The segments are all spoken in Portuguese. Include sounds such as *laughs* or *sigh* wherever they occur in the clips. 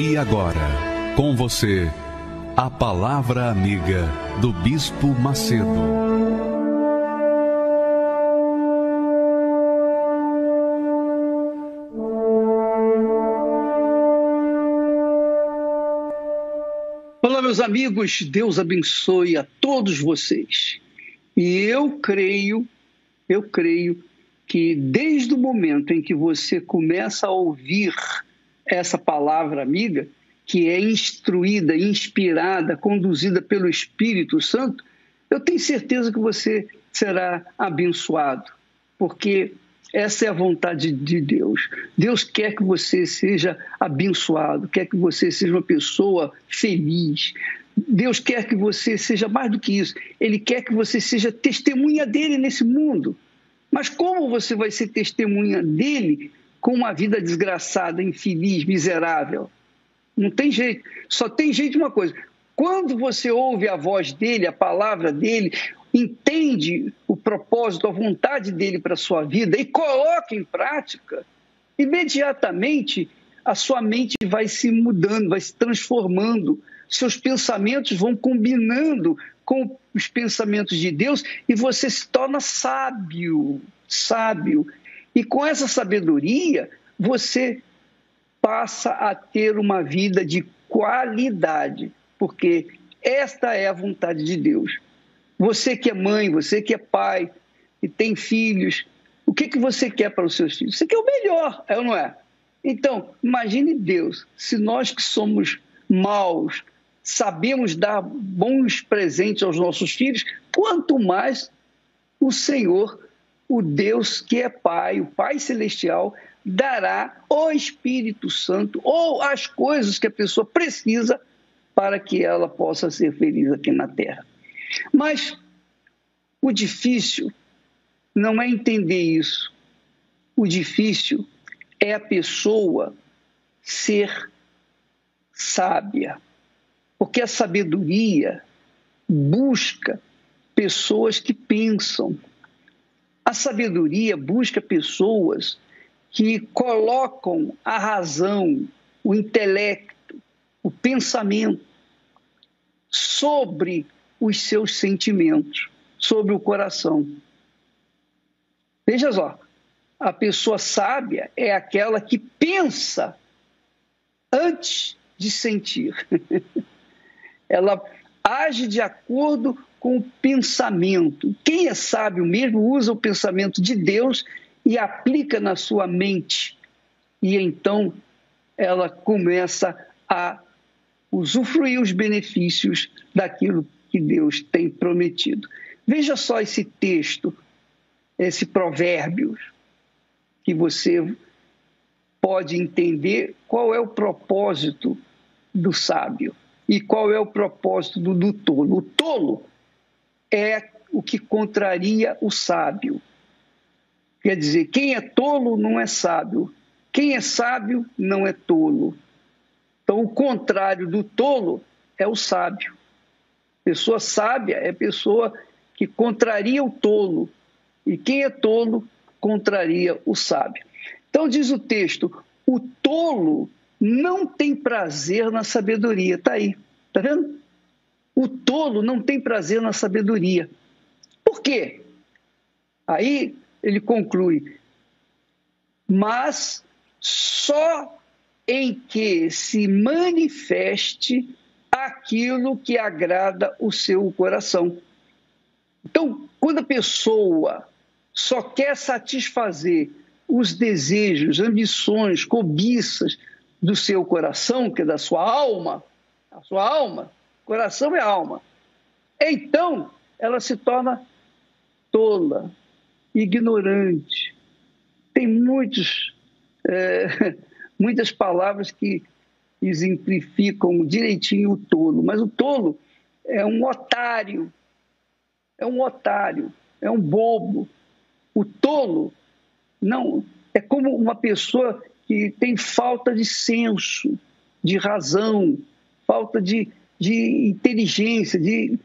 E agora, com você, a Palavra Amiga do Bispo Macedo. Olá, meus amigos, Deus abençoe a todos vocês. E eu creio, eu creio que desde o momento em que você começa a ouvir essa palavra amiga, que é instruída, inspirada, conduzida pelo Espírito Santo, eu tenho certeza que você será abençoado, porque essa é a vontade de Deus. Deus quer que você seja abençoado, quer que você seja uma pessoa feliz. Deus quer que você seja mais do que isso. Ele quer que você seja testemunha dele nesse mundo. Mas como você vai ser testemunha dele com uma vida desgraçada, infeliz, miserável. Não tem jeito. Só tem jeito de uma coisa. Quando você ouve a voz dele, a palavra dele, entende o propósito, a vontade dele para a sua vida e coloca em prática, imediatamente a sua mente vai se mudando, vai se transformando, seus pensamentos vão combinando com os pensamentos de Deus e você se torna sábio, sábio. E com essa sabedoria, você passa a ter uma vida de qualidade, porque esta é a vontade de Deus. Você que é mãe, você que é pai e tem filhos, o que, que você quer para os seus filhos? Você quer o melhor, é ou não é? Então, imagine Deus, se nós que somos maus sabemos dar bons presentes aos nossos filhos, quanto mais o Senhor o Deus que é Pai, o Pai Celestial, dará o Espírito Santo ou as coisas que a pessoa precisa para que ela possa ser feliz aqui na Terra. Mas o difícil não é entender isso. O difícil é a pessoa ser sábia. Porque a sabedoria busca pessoas que pensam, a sabedoria busca pessoas que colocam a razão, o intelecto, o pensamento sobre os seus sentimentos, sobre o coração. Veja só, a pessoa sábia é aquela que pensa antes de sentir. *laughs* Ela age de acordo com o pensamento. Quem é sábio mesmo usa o pensamento de Deus e aplica na sua mente. E então ela começa a usufruir os benefícios daquilo que Deus tem prometido. Veja só esse texto, esse provérbio, que você pode entender qual é o propósito do sábio e qual é o propósito do, tolo. O tolo é o que contraria o sábio. Quer dizer, quem é tolo não é sábio, quem é sábio não é tolo. Então, o contrário do tolo é o sábio. Pessoa sábia é pessoa que contraria o tolo, e quem é tolo contraria o sábio. Então, diz o texto: o tolo não tem prazer na sabedoria. Está aí, está vendo? O tolo não tem prazer na sabedoria. Por quê? Aí ele conclui, mas só em que se manifeste aquilo que agrada o seu coração. Então, quando a pessoa só quer satisfazer os desejos, ambições, cobiças do seu coração, que é da sua alma, a sua alma, coração e alma. Então, ela se torna tola, ignorante. Tem muitos, é, *laughs* muitas palavras que exemplificam direitinho o tolo, mas o tolo é um otário, é um otário, é um bobo. O tolo não é como uma pessoa que tem falta de senso, de razão, falta de, de inteligência, de,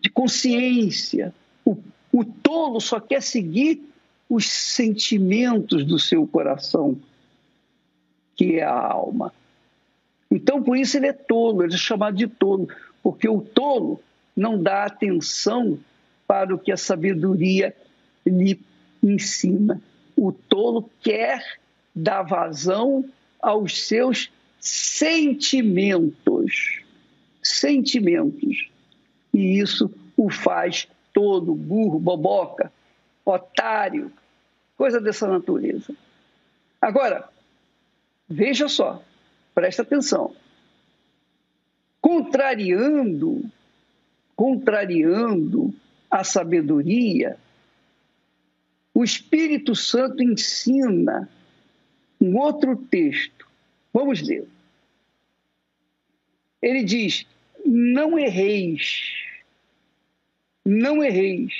de consciência. O, o tolo só quer seguir os sentimentos do seu coração, que é a alma. Então, por isso ele é tolo, ele é chamado de tolo, porque o tolo não dá atenção para o que a sabedoria lhe ensina. O tolo quer dar vazão aos seus sentimentos. Sentimentos. E isso o faz todo burro, boboca, otário, coisa dessa natureza. Agora, veja só, presta atenção. Contrariando, contrariando a sabedoria, o Espírito Santo ensina um outro texto. Vamos ler. Ele diz: Não erreis, não erreis.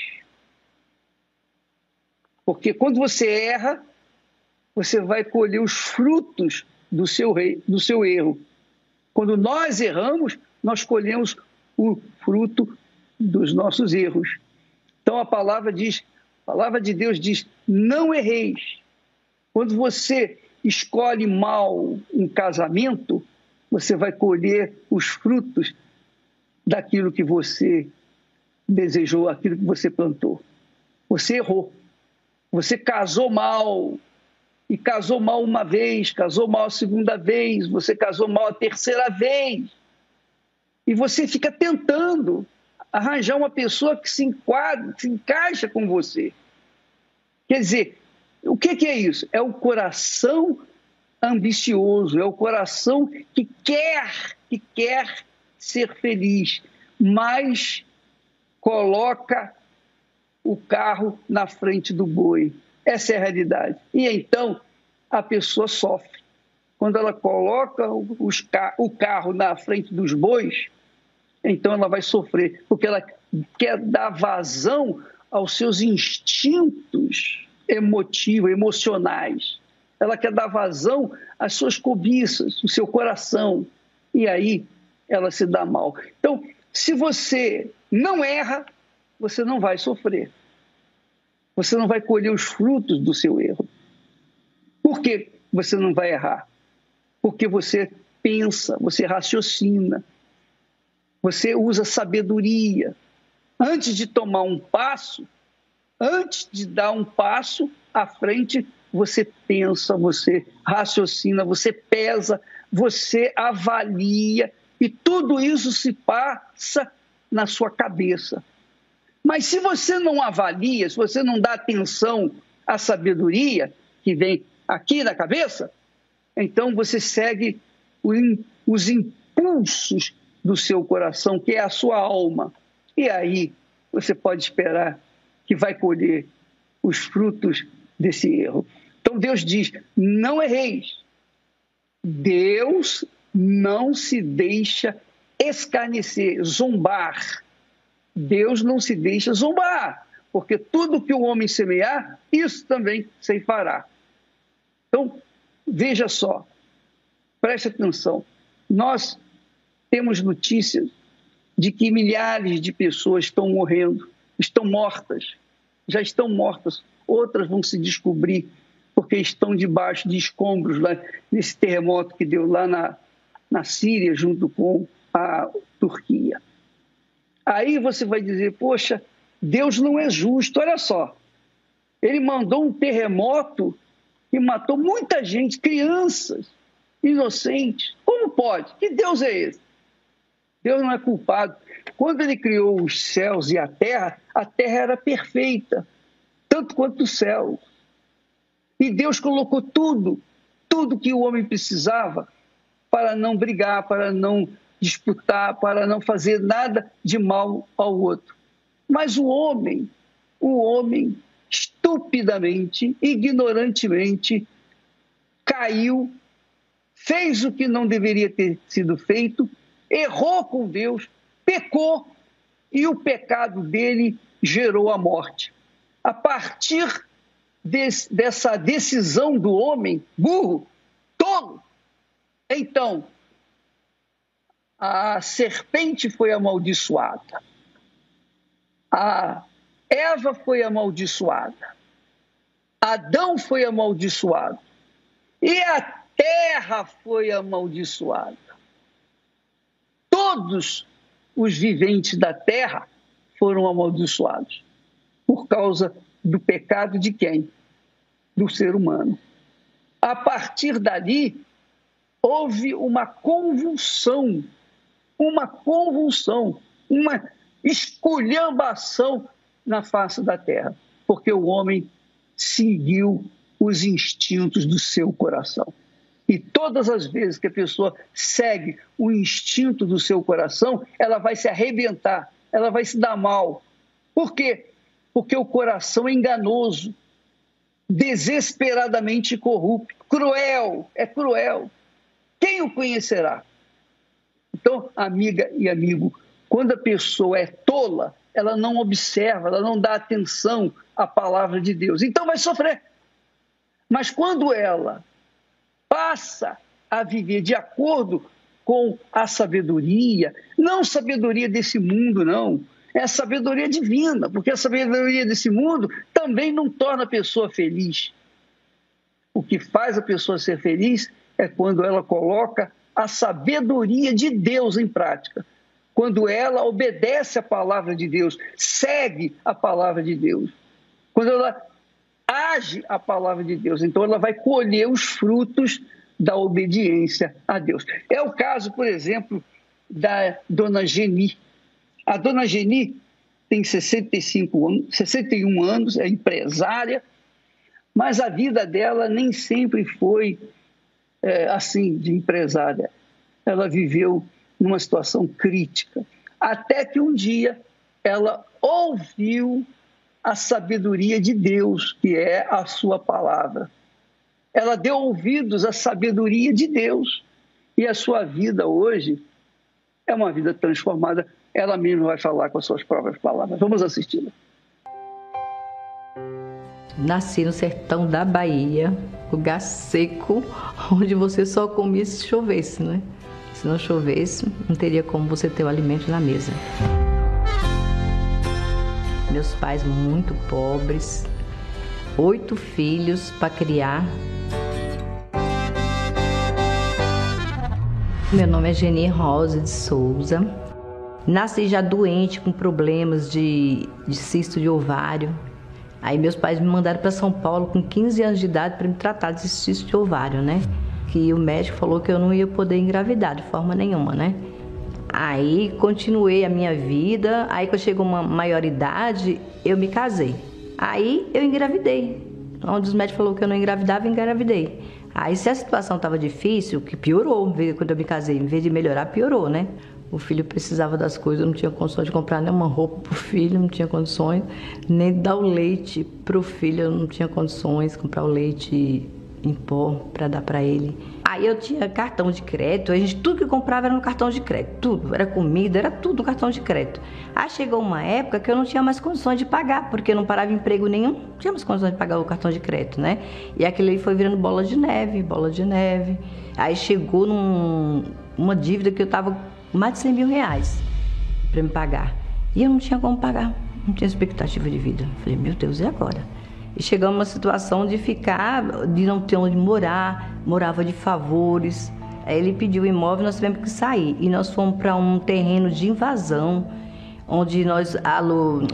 Porque quando você erra, você vai colher os frutos do seu, rei, do seu erro. Quando nós erramos, nós colhemos o fruto dos nossos erros. Então a palavra diz, a palavra de Deus diz: não erreis. Quando você escolhe mal um casamento, você vai colher os frutos daquilo que você desejou, aquilo que você plantou. Você errou. Você casou mal. E casou mal uma vez, casou mal a segunda vez, você casou mal a terceira vez. E você fica tentando arranjar uma pessoa que se enquadra, que se encaixa com você. Quer dizer, o que, que é isso? É o coração ambicioso, é o coração que quer, que quer ser feliz, mas coloca o carro na frente do boi. Essa é a realidade. E então a pessoa sofre. Quando ela coloca os, o carro na frente dos bois, então ela vai sofrer, porque ela quer dar vazão aos seus instintos emotivos, emocionais. Ela quer dar vazão às suas cobiças, o seu coração. E aí ela se dá mal. Então, se você não erra, você não vai sofrer. Você não vai colher os frutos do seu erro. Por que você não vai errar? Porque você pensa, você raciocina, você usa sabedoria. Antes de tomar um passo, antes de dar um passo à frente, você pensa, você raciocina, você pesa, você avalia e tudo isso se passa na sua cabeça. Mas se você não avalia, se você não dá atenção à sabedoria que vem aqui na cabeça, então você segue os impulsos do seu coração, que é a sua alma. E aí você pode esperar que vai colher os frutos desse erro. Então Deus diz: não erreis. Deus não se deixa escarnecer, zombar. Deus não se deixa zombar, porque tudo que o homem semear, isso também se fará. Então, veja só, preste atenção. Nós temos notícias de que milhares de pessoas estão morrendo, estão mortas, já estão mortas. Outras vão se descobrir porque estão debaixo de escombros lá, nesse terremoto que deu lá na, na Síria, junto com a Turquia. Aí você vai dizer, poxa, Deus não é justo, olha só. Ele mandou um terremoto que matou muita gente, crianças, inocentes. Como pode? Que Deus é esse? Deus não é culpado. Quando ele criou os céus e a terra, a terra era perfeita, tanto quanto o céu. E Deus colocou tudo, tudo que o homem precisava para não brigar, para não disputar, para não fazer nada de mal ao outro. Mas o homem, o homem estupidamente, ignorantemente, caiu, fez o que não deveria ter sido feito, errou com Deus, pecou e o pecado dele gerou a morte. A partir desse, dessa decisão do homem burro, tolo, então a serpente foi amaldiçoada, a Eva foi amaldiçoada, Adão foi amaldiçoado. E a terra foi amaldiçoada. Todos os viventes da terra foram amaldiçoados por causa do pecado de quem? Do ser humano. A partir dali, houve uma convulsão, uma convulsão, uma esculhambação na face da terra, porque o homem seguiu os instintos do seu coração. E todas as vezes que a pessoa segue o instinto do seu coração, ela vai se arrebentar, ela vai se dar mal. Por quê? Porque o coração é enganoso, desesperadamente corrupto, cruel, é cruel. Quem o conhecerá? Então, amiga e amigo, quando a pessoa é tola, ela não observa, ela não dá atenção à palavra de Deus. Então vai sofrer. Mas quando ela passa a viver de acordo com a sabedoria, não sabedoria desse mundo, não, é sabedoria divina, porque a sabedoria desse mundo também não torna a pessoa feliz. O que faz a pessoa ser feliz é quando ela coloca a sabedoria de Deus em prática. Quando ela obedece a palavra de Deus, segue a palavra de Deus. Quando ela age a palavra de Deus. Então ela vai colher os frutos da obediência a Deus. É o caso, por exemplo, da dona Geni. A dona Geni tem 65 anos, 61 anos, é empresária, mas a vida dela nem sempre foi é, assim, de empresária. Ela viveu numa situação crítica, até que um dia ela ouviu a sabedoria de Deus, que é a sua palavra. Ela deu ouvidos à sabedoria de Deus. E a sua vida hoje é uma vida transformada. Ela mesma vai falar com as suas próprias palavras. Vamos assisti-la. Nasci no sertão da Bahia, lugar seco, onde você só comia se chovesse, né? Se não chovesse, não teria como você ter o alimento na mesa meus pais muito pobres, oito filhos para criar. Meu nome é Geni Rosa de Souza. Nasci já doente, com problemas de, de cisto de ovário. Aí meus pais me mandaram para São Paulo com 15 anos de idade para me tratar de cisto de ovário, né? Que o médico falou que eu não ia poder engravidar de forma nenhuma, né? Aí continuei a minha vida. Aí quando chegou uma maioridade, eu me casei. Aí eu engravidei. Onde os médicos falou que eu não engravidava, eu engravidei. Aí se a situação estava difícil, que piorou quando eu me casei, em vez de melhorar, piorou, né? O filho precisava das coisas, eu não tinha condições de comprar nenhuma roupa para o filho, não tinha condições, nem dar o leite para o filho, eu não tinha condições de comprar o leite em pó para dar para ele. Aí eu tinha cartão de crédito, a gente tudo que comprava era no cartão de crédito, tudo, era comida, era tudo no cartão de crédito. Aí chegou uma época que eu não tinha mais condições de pagar, porque não parava emprego nenhum, não tinha mais condições de pagar o cartão de crédito, né? E aquilo aí foi virando bola de neve, bola de neve. Aí chegou num, uma dívida que eu tava mais de 100 mil reais para me pagar. E eu não tinha como pagar, não tinha expectativa de vida. Falei, meu Deus, e agora? E chegamos numa situação de ficar, de não ter onde morar, morava de favores. Aí ele pediu o imóvel, nós tivemos que sair. E nós fomos para um terreno de invasão, onde nós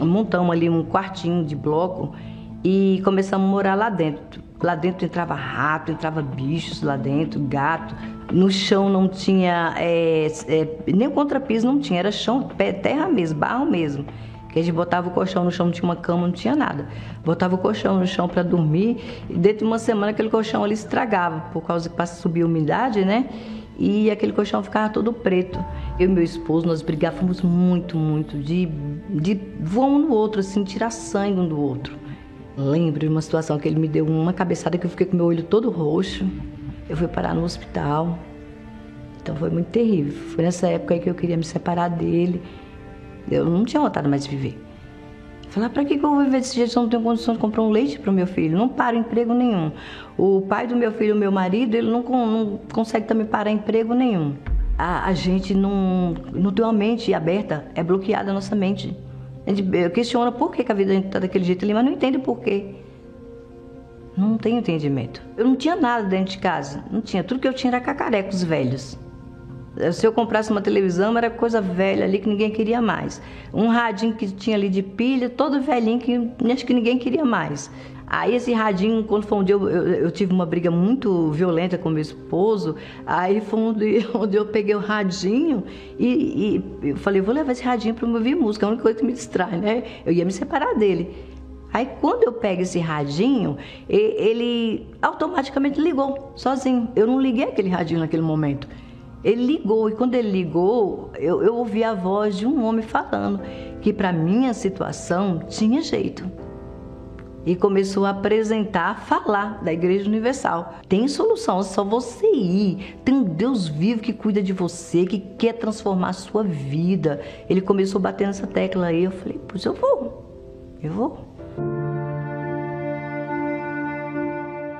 montamos ali um quartinho de bloco e começamos a morar lá dentro. Lá dentro entrava rato, entrava bichos lá dentro, gato. No chão não tinha, é, é, nem o contrapiso não tinha, era chão, terra mesmo, barro mesmo que a gente botava o colchão no chão, não tinha uma cama, não tinha nada. Botava o colchão no chão para dormir e dentro de uma semana aquele colchão ali estragava, por causa que passa subir a umidade, né? E aquele colchão ficava todo preto. Eu e meu esposo, nós brigávamos muito, muito, de, de voar um no outro, assim, tirar sangue um do outro. Lembro de uma situação que ele me deu uma cabeçada que eu fiquei com meu olho todo roxo. Eu fui parar no hospital. Então foi muito terrível. Foi nessa época aí que eu queria me separar dele. Eu não tinha vontade mais de viver. Falar, para que, que eu vou viver desse jeito se eu não tenho condição de comprar um leite para o meu filho? Não para emprego nenhum. O pai do meu filho, o meu marido, ele não, não consegue também parar emprego nenhum. A, a, gente não, não tem uma mente aberta, é bloqueada a nossa mente. A gente questiona por que, que a vida está daquele jeito ali, mas não entende por quê. Não tem entendimento. Eu não tinha nada dentro de casa, não tinha. Tudo que eu tinha era cacarecos velhos. Se eu comprasse uma televisão, era coisa velha ali que ninguém queria mais. Um radinho que tinha ali de pilha, todo velhinho que acho que ninguém queria mais. Aí esse radinho, quando foi um dia eu, eu, eu, tive uma briga muito violenta com meu esposo, aí foi onde, *laughs* onde eu peguei o radinho e, e eu falei, vou levar esse radinho para ouvir música, é a única coisa que me distrai, né? Eu ia me separar dele. Aí quando eu pego esse radinho, ele automaticamente ligou, sozinho. Eu não liguei aquele radinho naquele momento. Ele ligou e quando ele ligou, eu, eu ouvi a voz de um homem falando que para minha situação tinha jeito. E começou a apresentar, falar da Igreja Universal. Tem solução, é só você ir. Tem um Deus vivo que cuida de você, que quer transformar a sua vida. Ele começou a bater nessa tecla aí. Eu falei, pois eu vou, eu vou.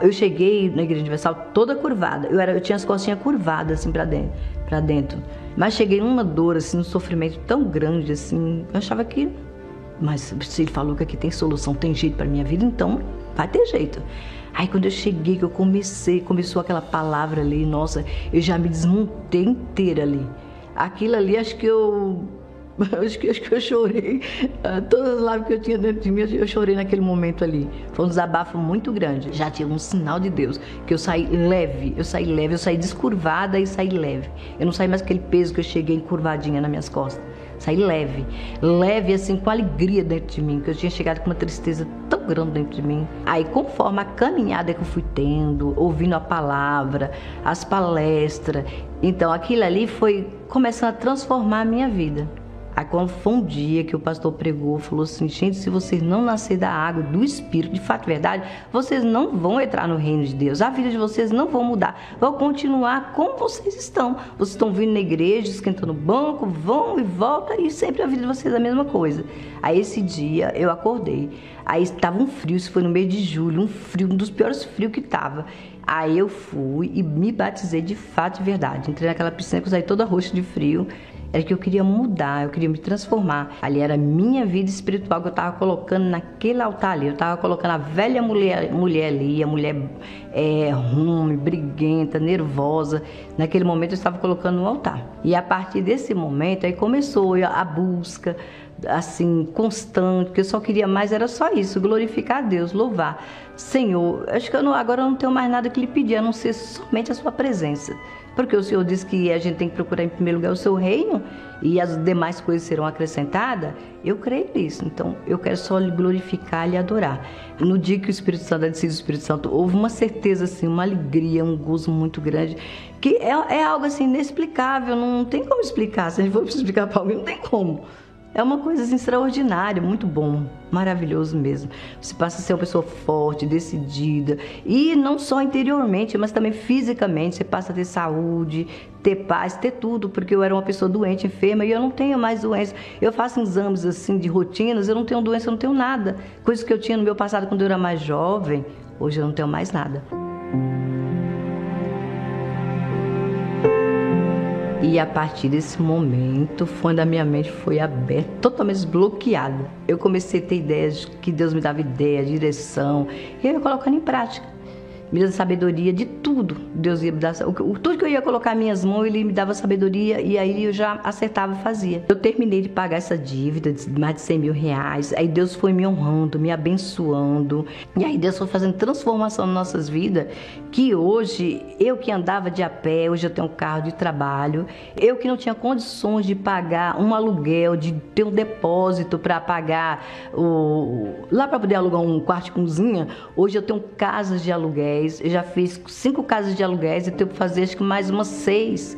Eu cheguei na Igreja Universal toda curvada. Eu, era, eu tinha as costinhas curvadas assim para dentro, para dentro. Mas cheguei numa dor assim, num sofrimento tão grande assim. Eu achava que mas se ele falou que aqui tem solução, tem jeito para minha vida, então vai ter jeito. Aí quando eu cheguei, que eu comecei, começou aquela palavra ali, nossa, eu já me desmontei inteira ali. Aquilo ali, acho que eu *laughs* Acho que, acho que eu chorei. Ah, todas as lágrimas que eu tinha dentro de mim, eu chorei naquele momento ali. Foi um desabafo muito grande. Já tinha um sinal de Deus, que eu saí leve, eu saí leve, eu saí descurvada e saí leve. Eu não saí mais aquele peso que eu cheguei encurvadinha nas minhas costas. Saí leve, leve assim, com alegria dentro de mim, que eu tinha chegado com uma tristeza tão grande dentro de mim. Aí, conforme a caminhada que eu fui tendo, ouvindo a palavra, as palestras, então aquilo ali foi começando a transformar a minha vida. Aí quando foi um dia que o pastor pregou, falou assim, gente, se vocês não nascer da água, do Espírito, de fato verdade, vocês não vão entrar no reino de Deus. A vida de vocês não vão mudar. Vão continuar como vocês estão. Vocês estão vindo na igreja, esquentando o banco, vão e voltam, e sempre a vida de vocês é a mesma coisa. Aí esse dia eu acordei. Aí estava um frio, isso foi no mês de julho, um frio, um dos piores frios que estava. Aí eu fui e me batizei de fato e verdade. Entrei naquela piscina que eu saí toda roxa de frio era que eu queria mudar, eu queria me transformar. Ali era a minha vida espiritual que eu estava colocando naquele altar ali. Eu estava colocando a velha mulher, mulher ali, a mulher é, rume, briguenta, nervosa. Naquele momento eu estava colocando no altar. E a partir desse momento aí começou a busca assim constante, que eu só queria mais era só isso, glorificar a Deus, louvar. Senhor, acho que eu não, agora eu não tenho mais nada que lhe pedir, a não ser somente a sua presença. Porque o Senhor disse que a gente tem que procurar em primeiro lugar o seu reino e as demais coisas serão acrescentadas. Eu creio nisso. Então, eu quero só lhe glorificar e adorar. No dia que o Espírito Santo disse o Espírito Santo, houve uma certeza, assim, uma alegria, um gozo muito grande, que é, é algo assim inexplicável, não tem como explicar. Se a gente for *laughs* explicar para alguém, não tem como. É uma coisa assim, extraordinária, muito bom, maravilhoso mesmo. Você passa a ser uma pessoa forte, decidida, e não só interiormente, mas também fisicamente. Você passa a ter saúde, ter paz, ter tudo, porque eu era uma pessoa doente, enferma, e eu não tenho mais doença. Eu faço exames assim de rotinas, eu não tenho doença, eu não tenho nada. Coisas que eu tinha no meu passado quando eu era mais jovem, hoje eu não tenho mais nada. E a partir desse momento, foi quando a minha mente foi aberta, totalmente desbloqueada. Eu comecei a ter ideias, que Deus me dava ideia, direção, e eu ia colocando em prática me dando sabedoria de tudo. Deus ia me dar, tudo que eu ia colocar minhas mãos, ele me dava sabedoria e aí eu já acertava e fazia. Eu terminei de pagar essa dívida de mais de 100 mil reais. Aí Deus foi me honrando, me abençoando. E aí Deus foi fazendo transformação nas nossas vidas. Que hoje, eu que andava de a pé, hoje eu tenho um carro de trabalho. Eu que não tinha condições de pagar um aluguel, de ter um depósito para pagar o, lá para poder alugar um quarto de cozinha. Hoje eu tenho casas de aluguéis aluguéis. Eu já fiz cinco casas de aluguéis e tenho que fazer acho que mais umas seis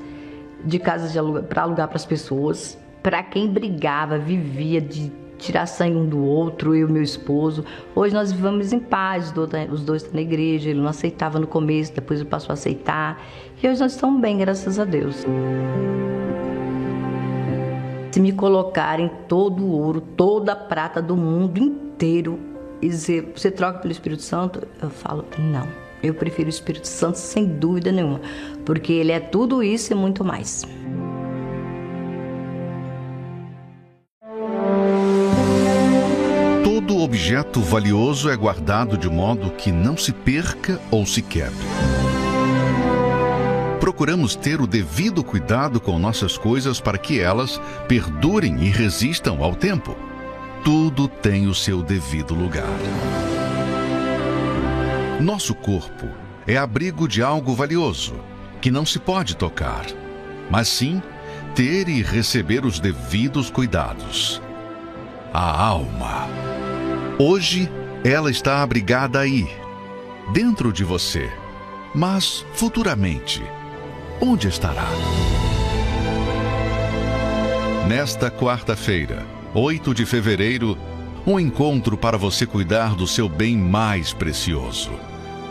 de casas de para alugar para as pessoas. Para quem brigava, vivia de tirar sangue um do outro, eu e meu esposo. Hoje nós vivemos em paz, os dois estão na igreja, ele não aceitava no começo, depois ele passou a aceitar. E hoje nós estamos bem, graças a Deus. Se me colocarem todo o ouro, toda a prata do mundo inteiro e dizer, você troca pelo Espírito Santo? Eu falo, não. Eu prefiro o Espírito Santo sem dúvida nenhuma, porque ele é tudo isso e muito mais. Todo objeto valioso é guardado de modo que não se perca ou se quebre. Procuramos ter o devido cuidado com nossas coisas para que elas perdurem e resistam ao tempo. Tudo tem o seu devido lugar. Nosso corpo é abrigo de algo valioso, que não se pode tocar, mas sim ter e receber os devidos cuidados. A alma. Hoje ela está abrigada aí, dentro de você, mas futuramente, onde estará? Nesta quarta-feira, 8 de fevereiro, um encontro para você cuidar do seu bem mais precioso.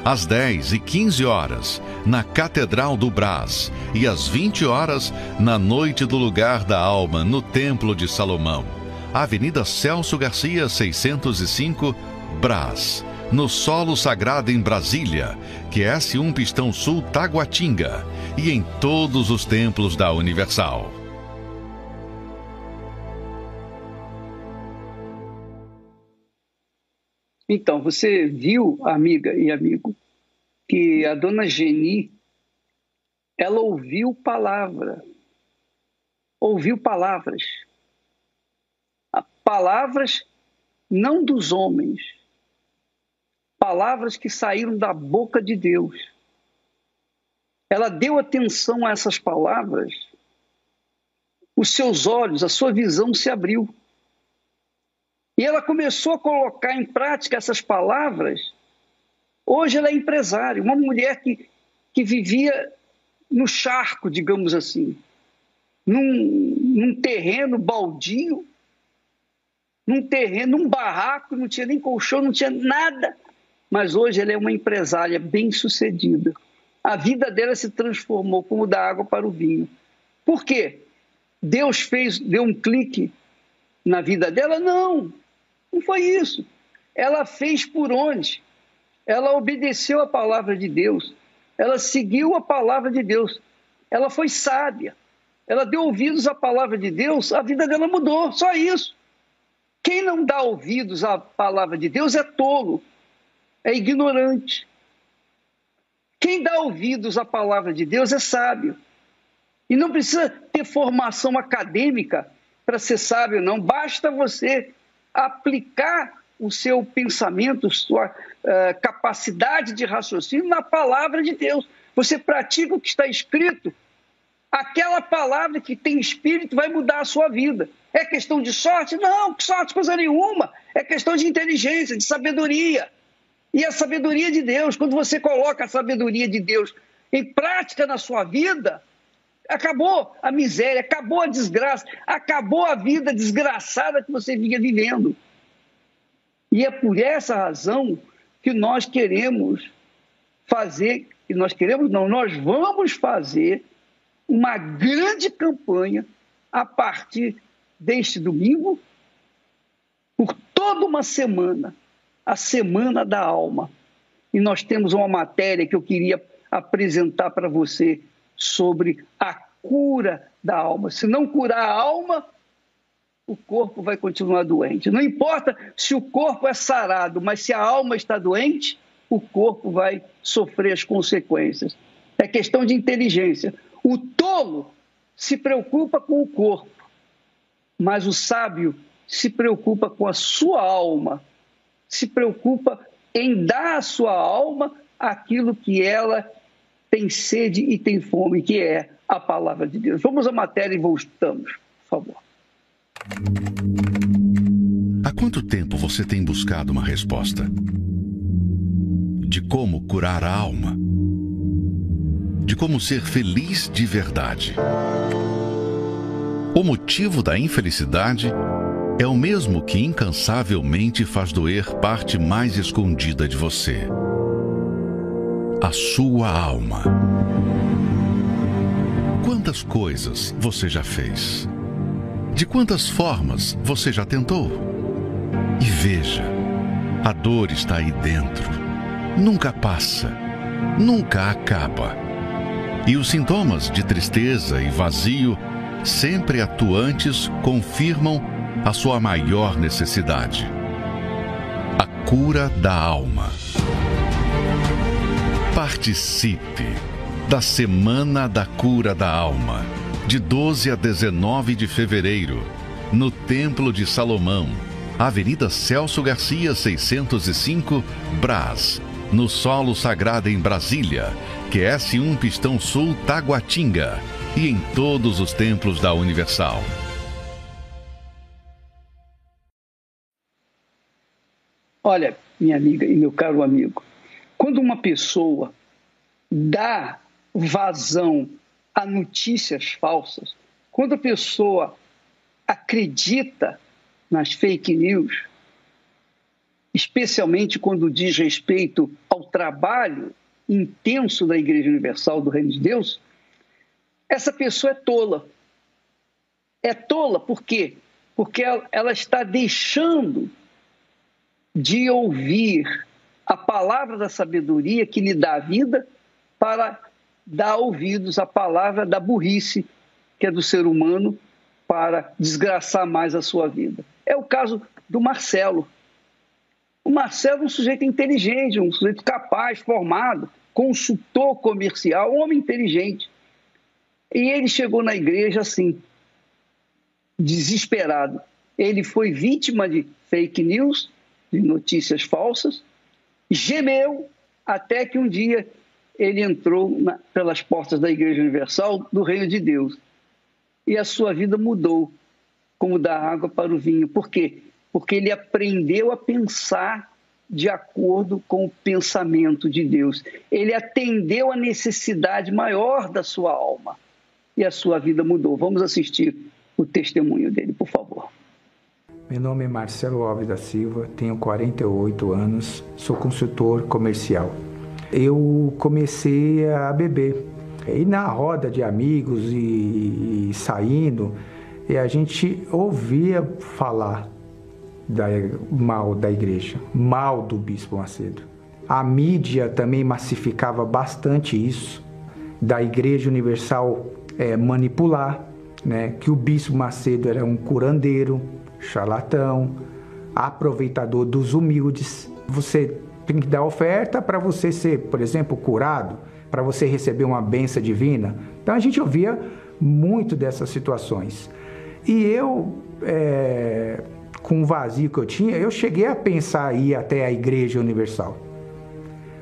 Às 10 e 15 horas, na Catedral do Brás, e às 20 horas, na Noite do Lugar da Alma, no Templo de Salomão. Avenida Celso Garcia, 605, Brás. No Solo Sagrado em Brasília, que é S1 Pistão Sul Taguatinga, e em todos os templos da Universal. Então, você viu, amiga e amigo, que a dona Geni, ela ouviu palavra, ouviu palavras. Palavras não dos homens, palavras que saíram da boca de Deus. Ela deu atenção a essas palavras, os seus olhos, a sua visão se abriu. E ela começou a colocar em prática essas palavras. Hoje ela é empresária, uma mulher que, que vivia no charco, digamos assim, num, num terreno baldio, num terreno, num barraco, não tinha nem colchão, não tinha nada. Mas hoje ela é uma empresária bem sucedida. A vida dela se transformou como da água para o vinho. Por quê? Deus fez, deu um clique na vida dela? Não. Não foi isso. Ela fez por onde? Ela obedeceu a palavra de Deus. Ela seguiu a palavra de Deus. Ela foi sábia. Ela deu ouvidos à palavra de Deus, a vida dela mudou. Só isso. Quem não dá ouvidos à palavra de Deus é tolo, é ignorante. Quem dá ouvidos à palavra de Deus é sábio. E não precisa ter formação acadêmica para ser sábio, não. Basta você aplicar o seu pensamento, sua uh, capacidade de raciocínio na palavra de Deus. Você pratica o que está escrito, aquela palavra que tem espírito vai mudar a sua vida. É questão de sorte? Não, sorte coisa nenhuma. É questão de inteligência, de sabedoria. E a sabedoria de Deus, quando você coloca a sabedoria de Deus em prática na sua vida, Acabou a miséria, acabou a desgraça, acabou a vida desgraçada que você vinha vivendo. E é por essa razão que nós queremos fazer, que nós queremos não, nós vamos fazer uma grande campanha a partir deste domingo, por toda uma semana, a Semana da Alma. E nós temos uma matéria que eu queria apresentar para você sobre a cura da alma. Se não curar a alma, o corpo vai continuar doente. Não importa se o corpo é sarado, mas se a alma está doente, o corpo vai sofrer as consequências. É questão de inteligência. O tolo se preocupa com o corpo, mas o sábio se preocupa com a sua alma, se preocupa em dar à sua alma aquilo que ela tem sede e tem fome, que é a palavra de Deus. Vamos à matéria e voltamos, por favor. Há quanto tempo você tem buscado uma resposta? De como curar a alma? De como ser feliz de verdade? O motivo da infelicidade é o mesmo que incansavelmente faz doer parte mais escondida de você a sua alma. Quantas coisas você já fez? De quantas formas você já tentou? E veja, a dor está aí dentro. Nunca passa, nunca acaba. E os sintomas de tristeza e vazio, sempre atuantes, confirmam a sua maior necessidade: a cura da alma. Participe da Semana da Cura da Alma, de 12 a 19 de fevereiro, no Templo de Salomão, Avenida Celso Garcia, 605, Brás, no Solo Sagrado em Brasília, QS1 Pistão Sul, Taguatinga, e em todos os templos da Universal. Olha, minha amiga e meu caro amigo, quando uma pessoa dá vazão a notícias falsas, quando a pessoa acredita nas fake news, especialmente quando diz respeito ao trabalho intenso da Igreja Universal do Reino de Deus, essa pessoa é tola. É tola por quê? Porque ela está deixando de ouvir a palavra da sabedoria que lhe dá vida para dar ouvidos à palavra da burrice que é do ser humano para desgraçar mais a sua vida. É o caso do Marcelo. O Marcelo é um sujeito inteligente, um sujeito capaz, formado, consultor comercial, um homem inteligente. E ele chegou na igreja assim, desesperado. Ele foi vítima de fake news, de notícias falsas, gemeu até que um dia ele entrou na, pelas portas da Igreja Universal do Reino de Deus. E a sua vida mudou, como da água para o vinho. Por quê? Porque ele aprendeu a pensar de acordo com o pensamento de Deus. Ele atendeu a necessidade maior da sua alma. E a sua vida mudou. Vamos assistir o testemunho dele, por favor. Meu nome é Marcelo Alves da Silva, tenho 48 anos, sou consultor comercial. Eu comecei a beber. E na roda de amigos e, e saindo, e a gente ouvia falar da, mal da igreja, mal do Bispo Macedo. A mídia também massificava bastante isso, da Igreja Universal é, manipular, né, que o Bispo Macedo era um curandeiro, charlatão, aproveitador dos humildes. Você tem que dar oferta para você ser, por exemplo, curado, para você receber uma benção divina. Então a gente ouvia muito dessas situações. E eu, é, com o vazio que eu tinha, eu cheguei a pensar ir até a Igreja Universal.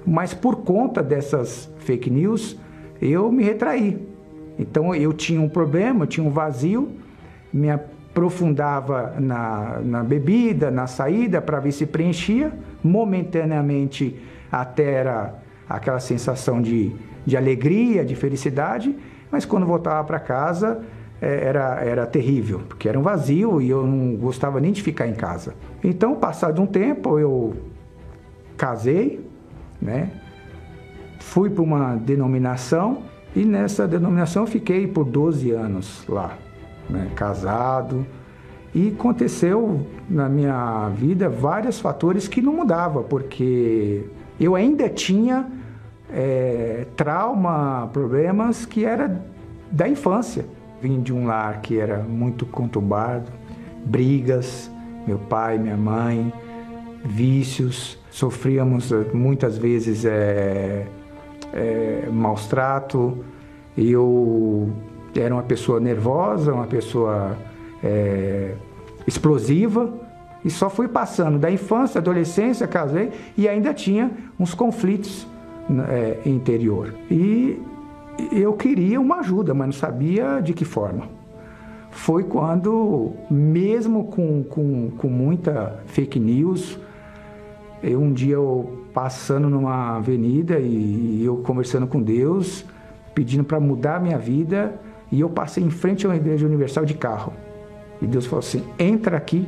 Mas por conta dessas fake news, eu me retraí. Então eu tinha um problema, eu tinha um vazio, minha aprofundava na, na bebida, na saída, para ver se preenchia. Momentaneamente, até era aquela sensação de, de alegria, de felicidade, mas quando voltava para casa é, era, era terrível, porque era um vazio e eu não gostava nem de ficar em casa. Então, passado um tempo, eu casei, né? fui para uma denominação e nessa denominação fiquei por 12 anos lá né, casado. E aconteceu na minha vida vários fatores que não mudava, porque eu ainda tinha é, trauma, problemas que era da infância. Vim de um lar que era muito conturbado, brigas, meu pai, minha mãe, vícios, sofríamos eh, muitas vezes é, é, maus trato. Eu era uma pessoa nervosa, uma pessoa é, explosiva, e só fui passando da infância, adolescência, casei e ainda tinha uns conflitos é, interior. E eu queria uma ajuda, mas não sabia de que forma. Foi quando, mesmo com, com, com muita fake news, eu, um dia eu passando numa avenida e, e eu conversando com Deus, pedindo para mudar a minha vida, e eu passei em frente a uma igreja universal de carro. E Deus falou assim: entra aqui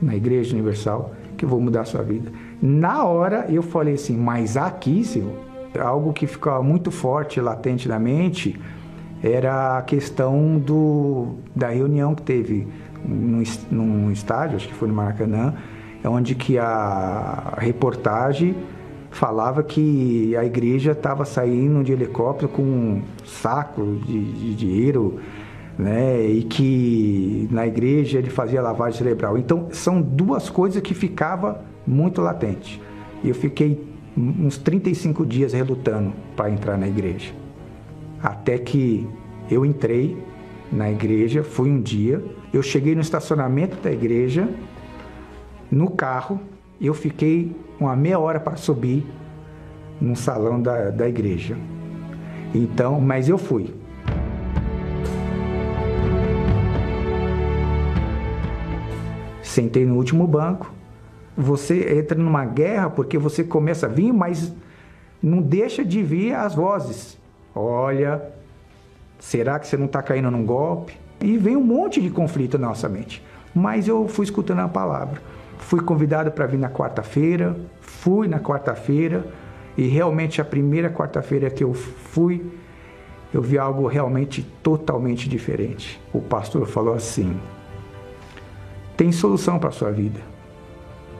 na Igreja Universal que eu vou mudar a sua vida. Na hora eu falei assim, mas aqui, Senhor, algo que ficava muito forte, latente na mente, era a questão do, da reunião que teve num, num estádio, acho que foi no Maracanã, onde que a reportagem falava que a igreja estava saindo de helicóptero com um saco de, de dinheiro, né? E que na igreja ele fazia lavagem cerebral. Então são duas coisas que ficava muito latente. Eu fiquei uns 35 dias relutando para entrar na igreja. Até que eu entrei na igreja, fui um dia, eu cheguei no estacionamento da igreja, no carro, eu fiquei uma meia hora para subir no salão da, da igreja. Então, mas eu fui. Sentei no último banco. Você entra numa guerra porque você começa a vir, mas não deixa de vir as vozes. Olha, será que você não está caindo num golpe? E vem um monte de conflito na nossa mente. Mas eu fui escutando a palavra. Fui convidado para vir na quarta-feira, fui na quarta-feira e realmente a primeira quarta-feira que eu fui, eu vi algo realmente totalmente diferente. O pastor falou assim: tem solução para a sua vida.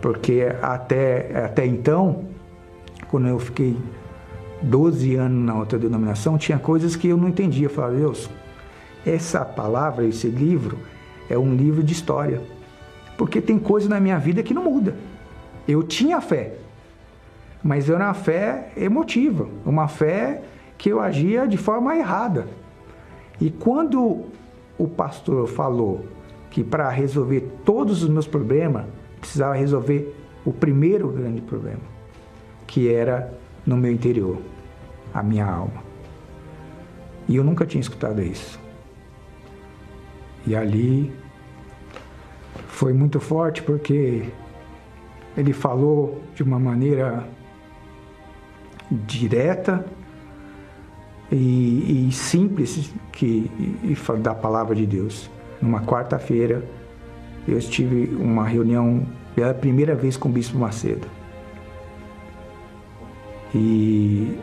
Porque até, até então, quando eu fiquei 12 anos na outra denominação, tinha coisas que eu não entendia. Eu falava, Deus, essa palavra, esse livro, é um livro de história. Porque tem coisa na minha vida que não muda. Eu tinha fé, mas era uma fé emotiva, uma fé que eu agia de forma errada. E quando o pastor falou que para resolver todos os meus problemas, precisava resolver o primeiro grande problema, que era no meu interior, a minha alma. E eu nunca tinha escutado isso. E ali foi muito forte porque ele falou de uma maneira direta e, e simples que e, da palavra de Deus. Numa quarta-feira, eu estive uma reunião pela primeira vez com o Bispo Macedo. E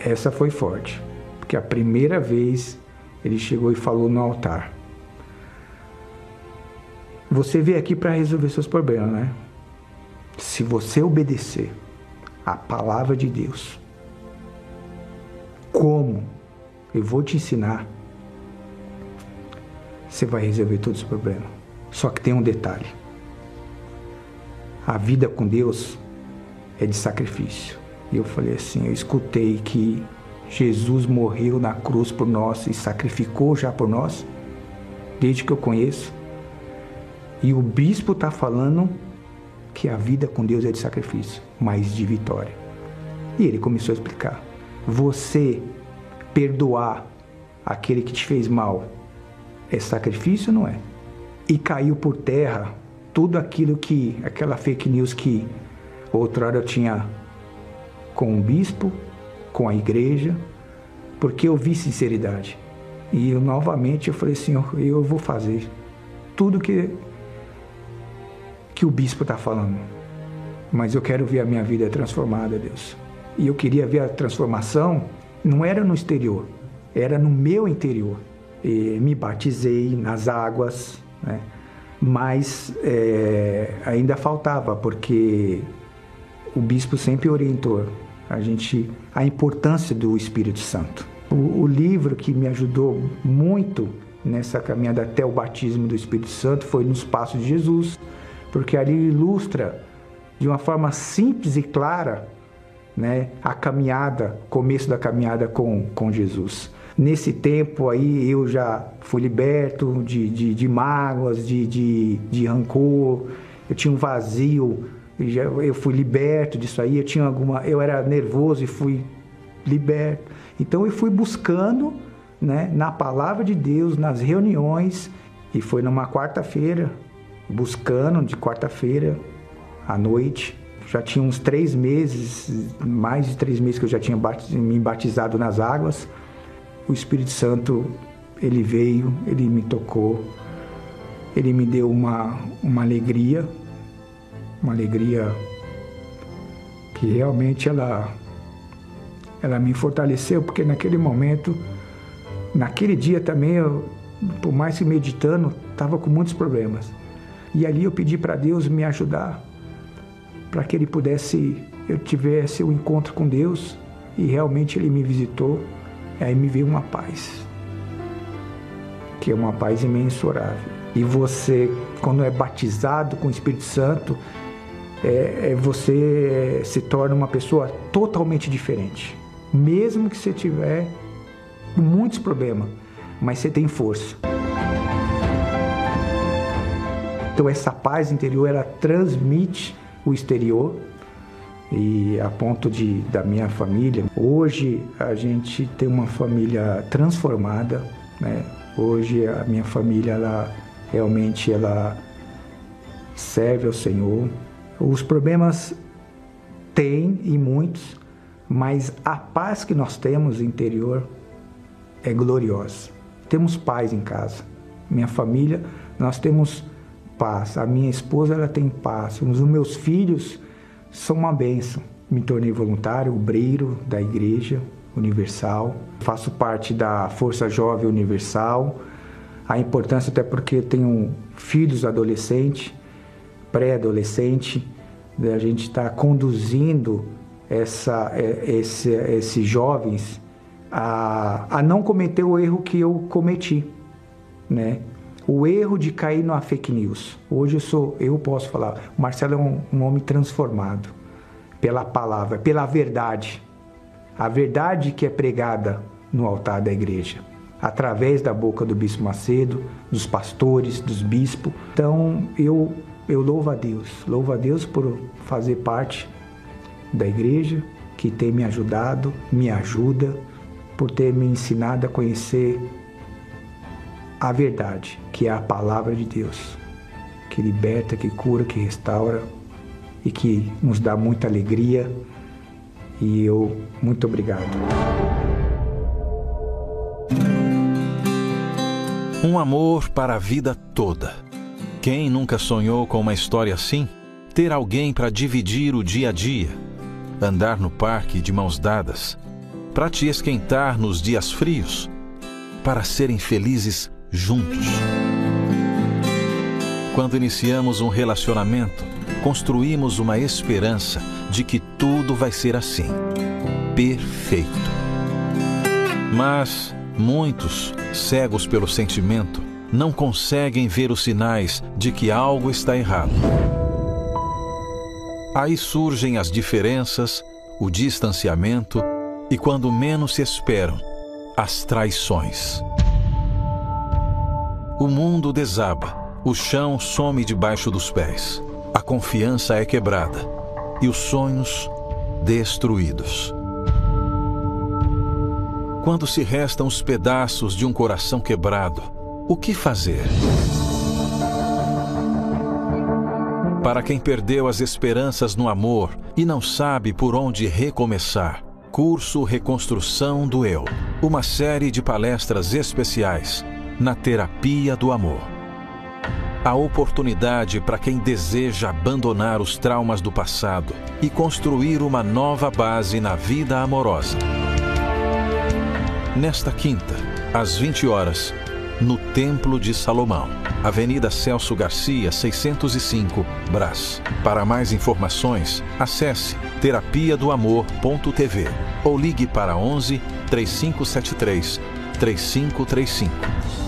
essa foi forte, porque a primeira vez ele chegou e falou no altar. Você veio aqui para resolver seus problemas, né? Se você obedecer a palavra de Deus, como eu vou te ensinar, você vai resolver todos os problemas. Só que tem um detalhe: a vida com Deus é de sacrifício. E eu falei assim: eu escutei que Jesus morreu na cruz por nós e sacrificou já por nós, desde que eu conheço. E o bispo está falando que a vida com Deus é de sacrifício, mas de vitória. E ele começou a explicar: você perdoar aquele que te fez mal é sacrifício não é? E caiu por terra tudo aquilo que, aquela fake news que outrora eu tinha com o bispo, com a igreja, porque eu vi sinceridade. E eu, novamente eu falei, Senhor, eu vou fazer tudo que que o bispo está falando. Mas eu quero ver a minha vida transformada, Deus. E eu queria ver a transformação, não era no exterior, era no meu interior. E me batizei nas águas, né? mas é, ainda faltava, porque o bispo sempre orientou a gente a importância do Espírito Santo. O, o livro que me ajudou muito nessa caminhada até o batismo do Espírito Santo foi Nos Passos de Jesus, porque ali ilustra de uma forma simples e clara né, a caminhada, começo da caminhada com, com Jesus. Nesse tempo aí eu já fui liberto de, de, de mágoas, de, de, de rancor, eu tinha um vazio, eu fui liberto disso aí, eu tinha alguma. Eu era nervoso e fui liberto. Então eu fui buscando né, na palavra de Deus, nas reuniões, e foi numa quarta-feira, buscando de quarta-feira à noite. Já tinha uns três meses, mais de três meses que eu já tinha me batizado nas águas. O Espírito Santo, ele veio, ele me tocou Ele me deu uma, uma alegria, uma alegria que realmente ela, ela me fortaleceu, porque naquele momento, naquele dia também, eu, por mais que meditando, estava com muitos problemas. E ali eu pedi para Deus me ajudar, para que Ele pudesse, eu tivesse o um encontro com Deus, e realmente Ele me visitou, e aí me veio uma paz, que é uma paz imensurável. E você, quando é batizado com o Espírito Santo, é, é, você se torna uma pessoa totalmente diferente. Mesmo que você tiver muitos problemas, mas você tem força. Então essa paz interior ela transmite o exterior e a ponto de da minha família. Hoje a gente tem uma família transformada, né? Hoje a minha família ela realmente ela serve ao Senhor. Os problemas tem e muitos, mas a paz que nós temos interior é gloriosa. Temos paz em casa. Minha família, nós temos paz. A minha esposa, ela tem paz. Os meus filhos são uma bênção. Me tornei voluntário, obreiro da Igreja Universal. Faço parte da Força Jovem Universal. A importância até porque tenho filhos adolescentes pré-adolescente, né, a gente está conduzindo essa, é, esse, esses jovens a, a não cometer o erro que eu cometi, né? O erro de cair numa fake news. Hoje eu sou, eu posso falar, o Marcelo é um, um homem transformado pela palavra, pela verdade. A verdade que é pregada no altar da igreja, através da boca do bispo Macedo, dos pastores, dos bispos. Então eu eu louvo a Deus, louvo a Deus por fazer parte da igreja, que tem me ajudado, me ajuda, por ter me ensinado a conhecer a verdade, que é a palavra de Deus, que liberta, que cura, que restaura e que nos dá muita alegria. E eu, muito obrigado. Um amor para a vida toda quem nunca sonhou com uma história assim? Ter alguém para dividir o dia a dia, andar no parque de mãos dadas, para te esquentar nos dias frios, para serem felizes juntos. Quando iniciamos um relacionamento, construímos uma esperança de que tudo vai ser assim, perfeito. Mas muitos, cegos pelo sentimento, não conseguem ver os sinais de que algo está errado. Aí surgem as diferenças, o distanciamento e, quando menos se esperam, as traições. O mundo desaba, o chão some debaixo dos pés, a confiança é quebrada e os sonhos destruídos. Quando se restam os pedaços de um coração quebrado, o que fazer? Para quem perdeu as esperanças no amor e não sabe por onde recomeçar, curso Reconstrução do Eu, uma série de palestras especiais na terapia do amor. A oportunidade para quem deseja abandonar os traumas do passado e construir uma nova base na vida amorosa. Nesta quinta, às 20 horas, no Templo de Salomão, Avenida Celso Garcia, 605, Brás. Para mais informações, acesse terapia do amor.tv ou ligue para 11 3573 3535.